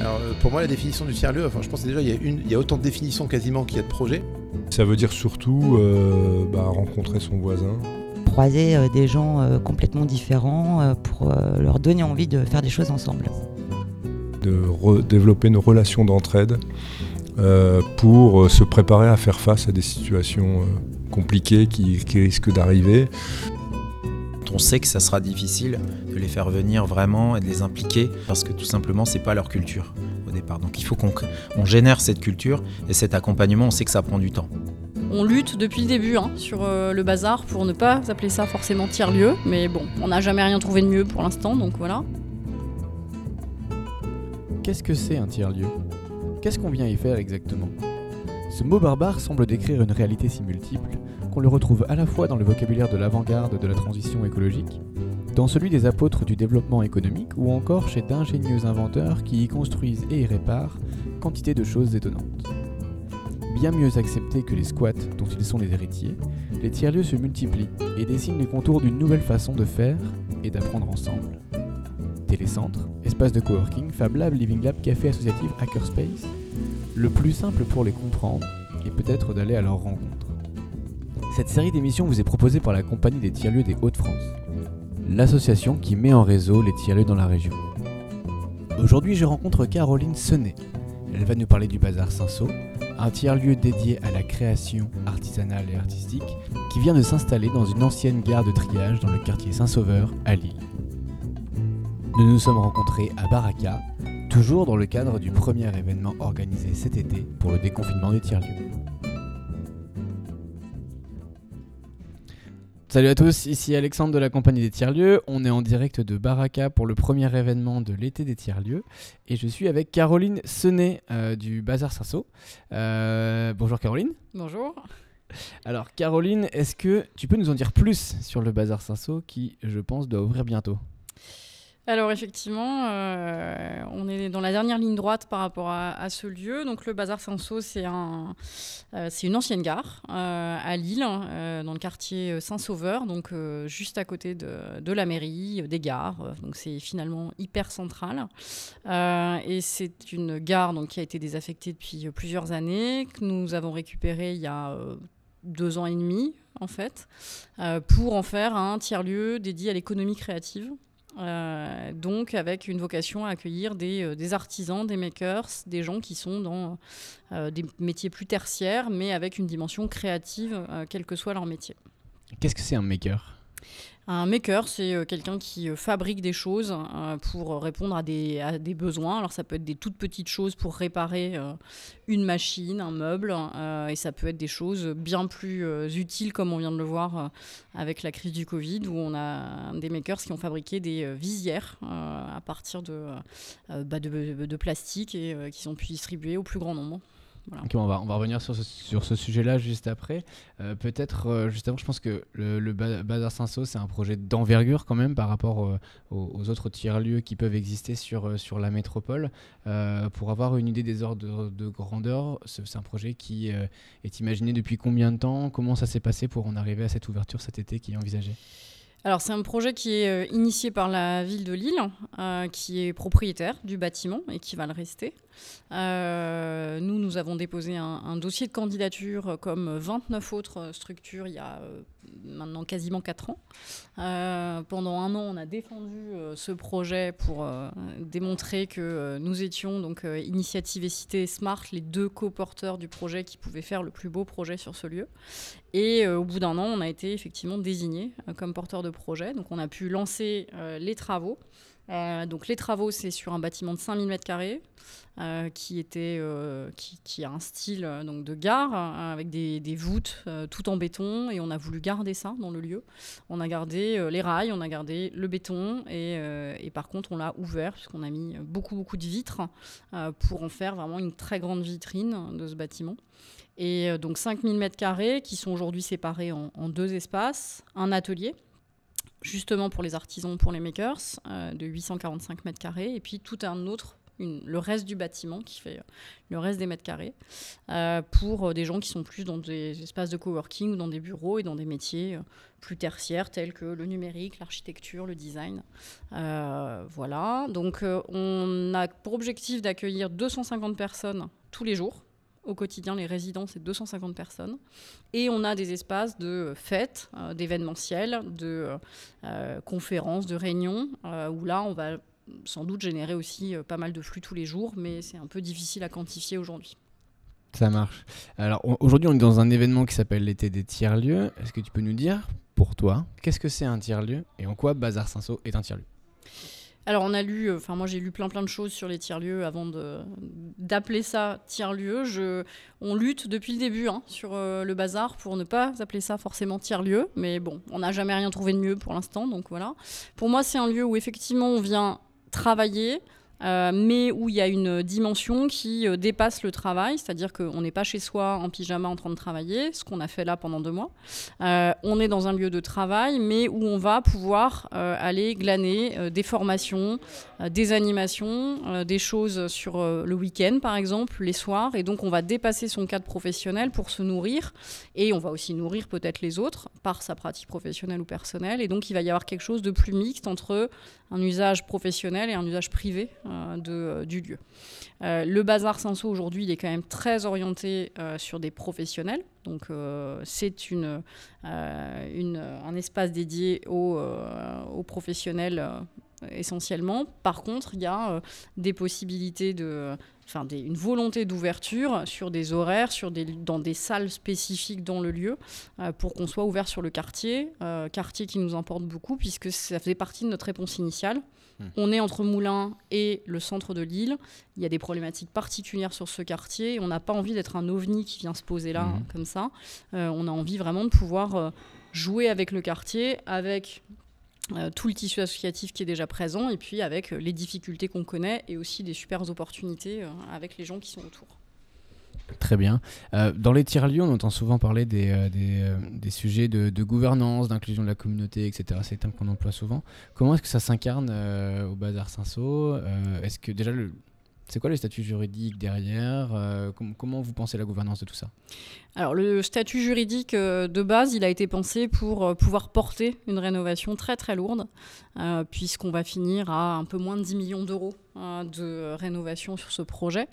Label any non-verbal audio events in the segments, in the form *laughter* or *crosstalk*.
Alors, euh, pour moi, la définition du tiers-lieu, enfin, je pense que déjà, il y, a une, il y a autant de définitions quasiment qu'il y a de projets. Ça veut dire surtout euh, bah, rencontrer son voisin. Croiser euh, des gens euh, complètement différents euh, pour euh, leur donner envie de faire des choses ensemble. de développer une relation d'entraide euh, pour euh, se préparer à faire face à des situations euh, compliquées qui, qui risquent d'arriver. On sait que ça sera difficile de les faire venir vraiment et de les impliquer parce que tout simplement c'est pas leur culture au départ. Donc il faut qu'on on génère cette culture et cet accompagnement, on sait que ça prend du temps. On lutte depuis le début hein, sur euh, le bazar pour ne pas appeler ça forcément tiers-lieu, mais bon, on n'a jamais rien trouvé de mieux pour l'instant, donc voilà. Qu'est-ce que c'est un tiers-lieu? Qu'est-ce qu'on vient y faire exactement? Ce mot barbare semble décrire une réalité si multiple qu'on le retrouve à la fois dans le vocabulaire de l'avant-garde de la transition écologique, dans celui des apôtres du développement économique ou encore chez d'ingénieux inventeurs qui y construisent et y réparent quantité de choses étonnantes. Bien mieux acceptés que les squats dont ils sont les héritiers, les tiers-lieux se multiplient et dessinent les contours d'une nouvelle façon de faire et d'apprendre ensemble. Télécentre, espace de coworking, Fab Lab, Living Lab, café associatif, Hackerspace. Le plus simple pour les comprendre est peut-être d'aller à leur rencontre. Cette série d'émissions vous est proposée par la Compagnie des tiers-lieux des Hauts-de-France, l'association qui met en réseau les tiers-lieux dans la région. Aujourd'hui, je rencontre Caroline Senet. Elle va nous parler du Bazar Saint-Saul, un tiers-lieu dédié à la création artisanale et artistique qui vient de s'installer dans une ancienne gare de triage dans le quartier Saint-Sauveur à Lille. Nous nous sommes rencontrés à Baraka, toujours dans le cadre du premier événement organisé cet été pour le déconfinement des tiers-lieux. Salut à tous, ici Alexandre de la compagnie des tiers-lieux. On est en direct de Baraka pour le premier événement de l'été des tiers-lieux. Et je suis avec Caroline Senet euh, du Bazar Sasso. Euh, bonjour Caroline. Bonjour. Alors Caroline, est-ce que tu peux nous en dire plus sur le Bazar Sasso qui, je pense, doit ouvrir bientôt? Alors effectivement, euh, on est dans la dernière ligne droite par rapport à, ce lieu. Donc le Bazar Saint-Saul, c'est euh, c'est une ancienne gare euh, à Lille, euh, dans le quartier Saint-Sauveur, donc juste à côté de, la mairie, des gares. Donc c'est finalement hyper central. Et c'est une gare qui a été désaffectée depuis plusieurs années, que nous avons récupérée il y a deux ans et demi en fait, pour en faire un tiers-lieu dédié à l'économie créative. Euh, donc avec une vocation à accueillir des, euh, des artisans, des makers, des gens qui sont dans euh, des métiers plus tertiaires, mais avec une dimension créative, quel que soit leur métier. Qu'est-ce que c'est un maker? Un maker, c'est euh, quelqu'un qui euh, fabrique des choses euh, pour répondre à des, besoins. Alors ça peut être des toutes petites choses pour réparer une machine, un meuble, et ça peut être des choses bien plus utiles, comme on vient de le voir avec la crise du Covid, où on a des makers qui ont fabriqué des visières à partir de, bah, plastique et qui sont pu distribuer au plus grand nombre. On, va, revenir sur ce, sujet-là juste après. Euh, Peut-être, euh, justement, je pense que le, le Ba- Bazar Saint-Saul, c'est un projet d'envergure quand même par rapport euh, aux, autres tiers-lieux qui peuvent exister sur, la métropole. Pour avoir une idée des ordres de, de grandeur, c'est un projet qui est imaginé depuis combien de temps? Comment ça s'est passé pour en arriver à cette ouverture cet été qui est envisagée? Alors c'est un projet qui est euh, initié par la ville de Lille, euh, qui est propriétaire du bâtiment et qui va le rester. Euh, nous, nous avons déposé un, dossier de candidature comme 29 autres structures il y a maintenant quasiment 4 ans. Pendant un an, on a défendu ce projet pour démontrer que nous étions, donc Initiative et Cité et Smart, les deux co-porteurs du projet qui pouvaient faire le plus beau projet sur ce lieu. Et euh, au bout d'un an, on a été effectivement désigné euh, comme porteur de projet. Donc on a pu lancer euh, les travaux. Euh, donc les travaux, c'est sur un bâtiment de 5000 m2 euh, qui, était, euh, qui, a un style euh, donc de gare avec des, des voûtes tout en béton et on a voulu garder ça dans le lieu. On a gardé les rails, on a gardé le béton et, et par contre on l'a ouvert puisqu'on a mis beaucoup beaucoup de vitres pour en faire vraiment une très grande vitrine de ce bâtiment. Et donc 5000 m2 qui sont aujourd'hui séparés en deux espaces, un atelier justement pour les artisans, pour les makers, euh, de 845 mètres carrés, et puis tout un autre, le reste du bâtiment qui fait le reste des mètres carrés, pour des gens qui sont plus dans des espaces de coworking ou dans des bureaux et dans des métiers plus tertiaires tels que le numérique, l'architecture, le design. voilà, donc on a pour objectif d'accueillir 250 personnes tous les jours au quotidien, les résidents, c'est 250 personnes. Et on a des espaces de fêtes, euh, d'événementiels, de euh, conférences, de réunions, euh, où là, on va sans doute générer aussi pas mal de flux tous les jours, mais c'est un peu difficile à quantifier aujourd'hui. Ça marche. Alors aujourd'hui, on est dans un événement qui s'appelle l'été des tiers-lieux. Est-ce que tu peux nous dire, pour toi, qu'est-ce que c'est un tiers-lieu et en quoi Bazar Saint-Saul est un tiers-lieu? Alors on a lu, euh, enfin moi j'ai lu plein plein de choses sur les tiers-lieux avant d'appeler ça tiers-lieu. On lutte depuis le début hein, sur euh, le bazar pour ne pas appeler ça forcément tiers-lieu, mais bon, on n'a jamais rien trouvé de mieux pour l'instant, donc voilà. Pour moi c'est un lieu où effectivement on vient travailler, euh, mais où il y a une dimension qui euh, dépasse le travail, c'est-à-dire qu'on n'est pas chez soi en pyjama en train de travailler, ce qu'on a fait là pendant deux mois. Euh, on est dans un lieu de travail, mais où on va pouvoir aller glaner des formations, des animations, des choses sur le week-end par exemple, les soirs, et donc on va dépasser son cadre professionnel pour se nourrir, et on va aussi nourrir peut-être les autres par sa pratique professionnelle ou personnelle, et donc il va y avoir quelque chose de plus mixte entre un usage professionnel et un usage privé euh, de, euh, du lieu. Euh, le bazar Senso aujourd'hui, il est quand même très orienté sur des professionnels. Donc c'est une, un espace dédié aux, aux professionnels essentiellement. Par contre, il y a des possibilités de, enfin des, une volonté d'ouverture sur des horaires, sur des, dans des salles spécifiques dans le lieu, pour qu'on soit ouvert sur le quartier, quartier qui nous importe beaucoup puisque ça faisait partie de notre réponse initiale. Hmm. On est entre Moulins et le centre de Lille. Il y a des problématiques particulières sur ce quartier. On n'a pas envie d'être un ovni qui vient se poser là, hmm. comme ça. Euh, on a envie vraiment de pouvoir euh, jouer avec le quartier, avec euh, tout le tissu associatif qui est déjà présent, et puis avec les difficultés qu'on connaît, et aussi des super opportunités avec les gens qui sont autour. Très bien. Euh, dans les tiers-lieux, on entend souvent parler des, euh, euh, des, sujets de, gouvernance, d'inclusion de la communauté, etc. C'est des termes qu'on emploie souvent. Comment est-ce que ça s'incarne au Bazar Saint-Saul? Est-ce que déjà, le, c'est quoi le statut juridique derrière Comment vous pensez la gouvernance de tout ça? Alors le statut juridique euh, de base, il a été pensé pour euh, pouvoir porter une rénovation très très lourde, euh, puisqu'on va finir à un peu moins de 10 millions d'euros de rénovation sur ce projet.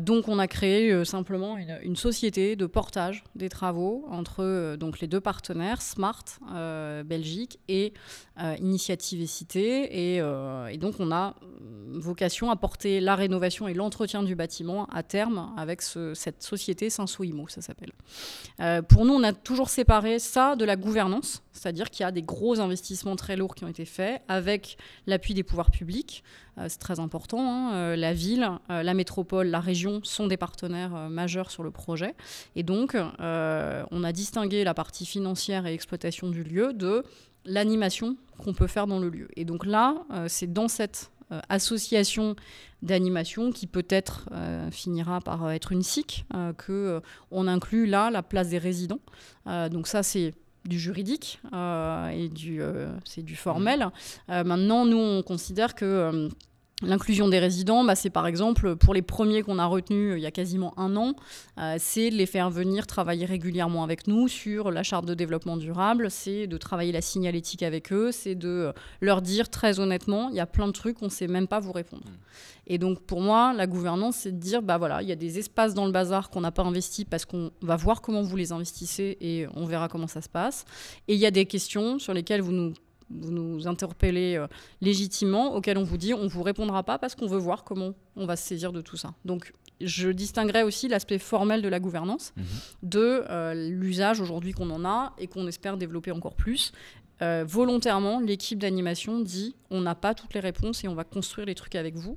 donc on a créé simplement une, société de portage des travaux entre donc les deux partenaires, Smart Belgique et Initiative et Cité. Et, donc on a vocation à porter la rénovation et l'entretien du bâtiment à terme avec ce, cette société Saint-Souimo s'appelle. Euh, pour nous, on a toujours séparé ça de la gouvernance, c'est-à-dire qu'il y a des gros investissements très lourds qui ont été faits avec l'appui des pouvoirs publics. Euh, c'est très important. Hein. Euh, la ville, la métropole, la région sont des partenaires majeurs sur le projet. Et donc, on a distingué la partie financière et exploitation du lieu de l'animation qu'on peut faire dans le lieu. Et donc là, c'est dans cette euh, association d'animation qui peut-être euh, finira par euh, être une SIC, que on inclut là la place des résidents. donc ça c'est du juridique et du c'est du formel. maintenant nous on considère que L'inclusion des résidents, bah, c'est par exemple pour les premiers qu'on a retenus il y a quasiment un an, c'est de les faire venir travailler régulièrement avec nous sur la charte de développement durable, c'est de travailler la signalétique avec eux, c'est de leur dire très honnêtement, il y a plein de trucs, on ne sait même pas vous répondre. Mmh. Et donc pour moi, la gouvernance, c'est de dire, bah voilà, il y a des espaces dans le bazar qu'on n'a pas investis parce qu'on va voir comment vous les investissez et on verra comment ça se passe. Et il y a des questions sur lesquelles vous nous vous nous interpellez euh, légitimement, auxquelles on vous dit on ne vous répondra pas parce qu'on veut voir comment on va se saisir de tout ça. Donc je distinguerai aussi l'aspect formel de la gouvernance mhm. de euh, l'usage aujourd'hui qu'on en a et qu'on espère développer encore plus. Euh, volontairement, l'équipe d'animation dit on n'a pas toutes les réponses et on va construire les trucs avec vous.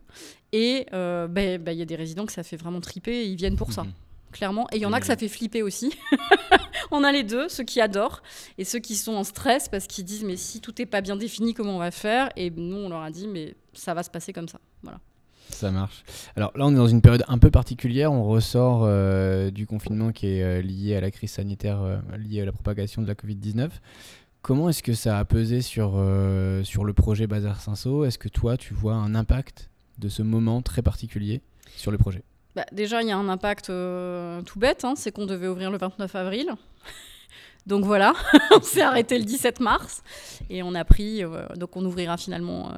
Et ben, ben, il y a des résidents que ça fait vraiment triper et ils viennent pour ça. Mhm clairement. Et il y en a que ça fait flipper aussi. *laughs* on a les deux, ceux qui adorent et ceux qui sont en stress parce qu'ils disent mais si tout n'est pas bien défini, comment on va faire? Et nous, on leur a dit mais ça va se passer comme ça. Voilà. Ça marche. Alors là, on est dans une période un peu particulière. On ressort euh, du confinement qui est euh, lié à la crise sanitaire, euh, liée à la propagation de la Covid-19. Comment est-ce que ça a pesé sur, sur le projet Bazar Cinso Est-ce que toi, tu vois un impact de ce moment très particulier sur le projet? Bah, Déjà, il y a un impact tout bête, hein, c'est qu'on devait ouvrir le 29 avril. *laughs* Donc voilà, *laughs* on s'est arrêté le 17 mars et on a pris, euh, donc on ouvrira finalement, euh,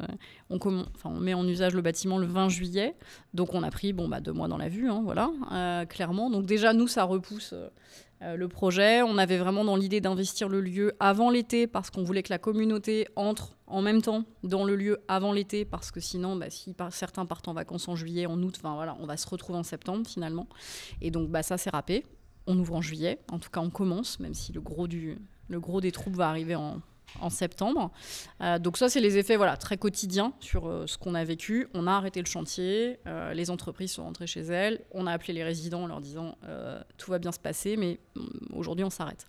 on, on, met en usage le bâtiment le 20 juillet, donc on a pris bon, bah, deux mois dans la vue, hein, voilà, euh, clairement. Donc déjà, nous, ça repousse le projet. On avait vraiment dans l'idée d'investir le lieu avant l'été parce qu'on voulait que la communauté entre en même temps dans le lieu avant l'été parce que sinon, bah, si certains partent en vacances en juillet, en août, voilà, on va se retrouver en septembre finalement. Et donc bah, ça, c'est râpé on ouvre en juillet. En tout cas, on commence, même si le gros, du, le gros des troupes va arriver en, septembre. Euh, donc ça, c'est les effets voilà, très quotidiens sur euh, ce qu'on a vécu. On a arrêté le chantier, euh, les entreprises sont rentrées chez elles, on a appelé les résidents en leur disant tout va bien se passer, mais mm, aujourd'hui, on s'arrête.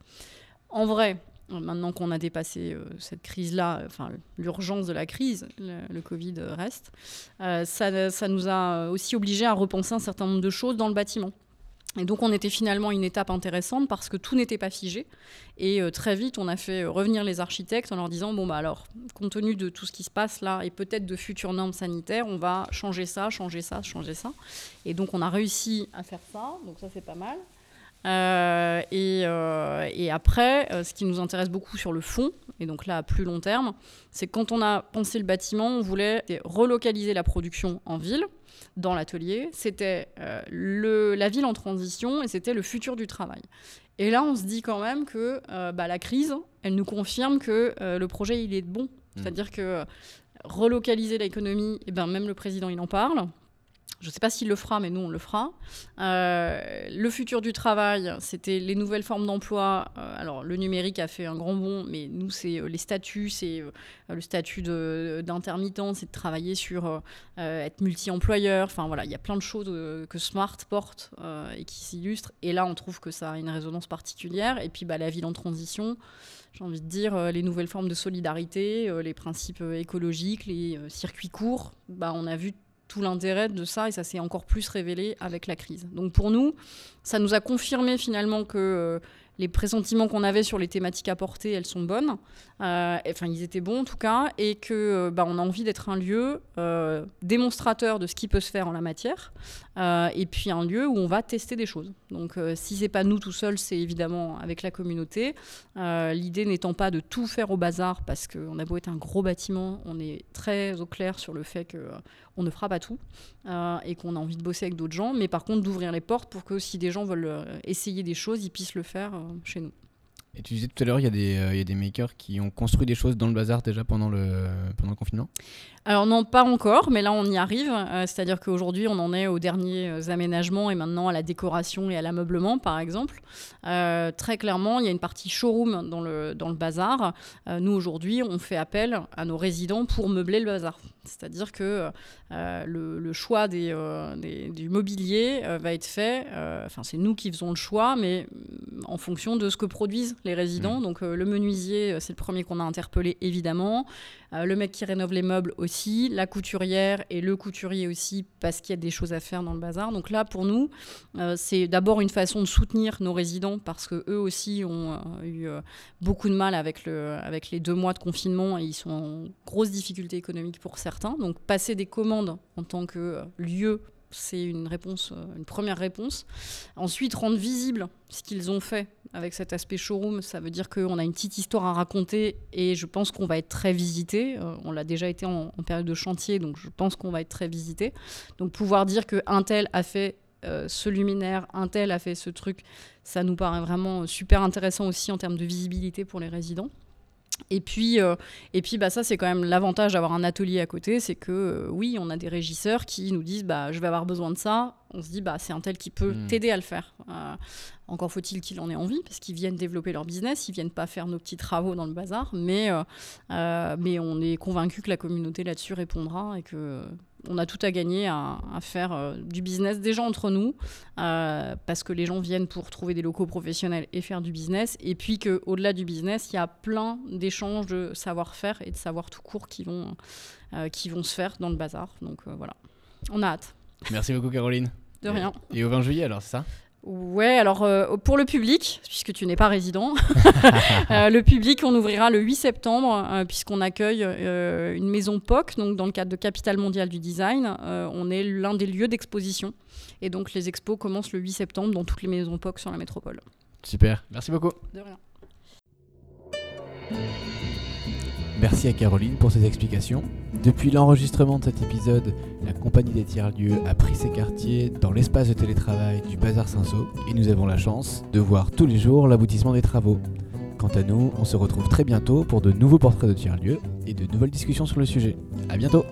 En vrai, maintenant qu'on a dépassé cette crise-là, enfin l'urgence de la crise, le, Covid reste, ça, ça, nous a aussi obligés à repenser un certain nombre de choses dans le bâtiment. Et donc on était finalement une étape intéressante parce que tout n'était pas figé. Et euh, très vite, on a fait euh, revenir les architectes en leur disant, bon bah alors, compte tenu de tout ce qui se passe là et peut-être de futures normes sanitaires, on va changer ça, changer ça, changer ça. Et donc on a réussi à faire ça, donc ça c'est pas mal. Euh, et, et, après, ce qui nous intéresse beaucoup sur le fond, et donc là à plus long terme, c'est quand on a pensé le bâtiment, on voulait relocaliser la production en ville dans l'atelier, c'était euh, la ville en transition et c'était le futur du travail. Et là, on se dit quand même que euh, bah, la crise, elle nous confirme que euh, le projet, il est bon. Mmh. C'est-à-dire que relocaliser l'économie, et ben, même le président, il en parle. Je ne sais pas s'il le fera, mais nous, on le fera. Euh, le futur du travail, c'était les nouvelles formes d'emploi. Euh, alors, le numérique a fait un grand bond, mais nous, c'est euh, les statuts, c'est le statut d'intermittent, c'est de travailler sur être multi-employeur. Enfin, voilà, il y a plein de choses que Smart porte et qui s'illustrent. Et là, on trouve que ça a une résonance particulière. Et puis, bah, la ville en transition j'ai envie de dire, les nouvelles formes de solidarité, les principes écologiques, les circuits courts, bah, on a vu tout l'intérêt de ça et ça s'est encore plus révélé avec la crise. Donc pour nous, ça nous a confirmé finalement que euh, les pressentiments qu'on avait sur les thématiques apportées, elles sont bonnes. Euh, enfin, ils étaient bons en tout cas, et que euh, bah, on a envie d'être un lieu démonstrateur de ce qui peut se faire en la matière, et puis un lieu où on va tester des choses. Donc, si c'est pas nous tout seuls, c'est évidemment avec la communauté. L'idée n'étant pas de tout faire au bazar, parce qu'on a beau être un gros bâtiment, on est très au clair sur le fait que on ne fera pas tout et qu'on a envie de bosser avec d'autres gens, mais par contre d'ouvrir les portes pour que si des gens veulent essayer des choses, ils puissent le faire chez nous. Et tu disais tout à l'heure, il y, euh, a des makers qui ont construit des choses dans le bazar déjà pendant le, confinement? Alors non, pas encore, mais là on y arrive. Euh, c'est-à-dire qu'aujourd'hui on en est aux derniers euh, aménagements et maintenant à la décoration et à l'ameublement par exemple. Euh, très clairement, il y a une partie showroom dans le, bazar. nous aujourd'hui on fait appel à nos résidents pour meubler le bazar. C'est-à-dire que le, choix du mobilier va être fait, enfin c'est nous qui faisons le choix, mais en fonction de ce que produisent les résidents. Mmh. Donc le menuisier, c'est le premier qu'on a interpellé évidemment. Euh, le mec qui rénove les meubles aussi, la couturière et le couturier aussi, parce qu'il y a des choses à faire dans le bazar. Donc là, pour nous, euh, c'est d'abord une façon de soutenir nos résidents, parce que eux aussi ont euh, eu beaucoup de mal avec, le, avec les deux mois de confinement et ils sont en grosse difficulté économique pour certains. Donc passer des commandes en tant que lieu c'est une réponse, une première réponse. Ensuite, rendre visible ce qu'ils ont fait avec cet aspect showroom, ça veut dire qu'on a une petite histoire à raconter et je pense qu'on va être très visité. Euh, on l'a déjà été en, période de chantier, donc je pense qu'on va être très visité. Donc pouvoir dire qu'un tel a fait euh, ce luminaire, un tel a fait ce truc, ça nous paraît vraiment super intéressant aussi en termes de visibilité pour les résidents. Et puis, euh, et puis bah, ça, c'est quand même l'avantage d'avoir un atelier à côté, c'est que oui, on a des régisseurs qui nous disent bah, je vais avoir besoin de ça. On se dit bah, c'est un tel qui peut mmh. t'aider à le faire. Encore faut-il qu'ils en aient envie, parce qu'ils viennent développer leur business, ils viennent pas faire nos petits travaux dans le bazar, mais, euh, euh, mais on est convaincu que la communauté là-dessus répondra et que euh, on a tout à gagner à, faire du business déjà entre nous, parce que les gens viennent pour trouver des locaux professionnels et faire du business, et puis qu'au-delà du business, il y a plein d'échanges de savoir-faire et de savoir tout court qui vont, qui vont se faire dans le bazar. Donc voilà, on a hâte. Merci beaucoup Caroline. De rien. Et au 20 juillet alors, c'est ça? Ouais, alors euh, pour le public, puisque tu n'es pas résident, *laughs* euh, le public, on ouvrira le 8 septembre, euh, puisqu'on accueille euh, une maison POC, donc dans le cadre de Capitale mondiale du design. Euh, on est l'un des lieux d'exposition. Et donc les expos commencent le 8 septembre dans toutes les maisons POC sur la métropole. Super, merci beaucoup. De rien. Merci à Caroline pour ses explications. Depuis l'enregistrement de cet épisode, la compagnie des tiers-lieux a pris ses quartiers dans l'espace de télétravail du Bazar Saint-Saul et nous avons la chance de voir tous les jours l'aboutissement des travaux. Quant à nous, on se retrouve très bientôt pour de nouveaux portraits de tiers-lieux et de nouvelles discussions sur le sujet. A bientôt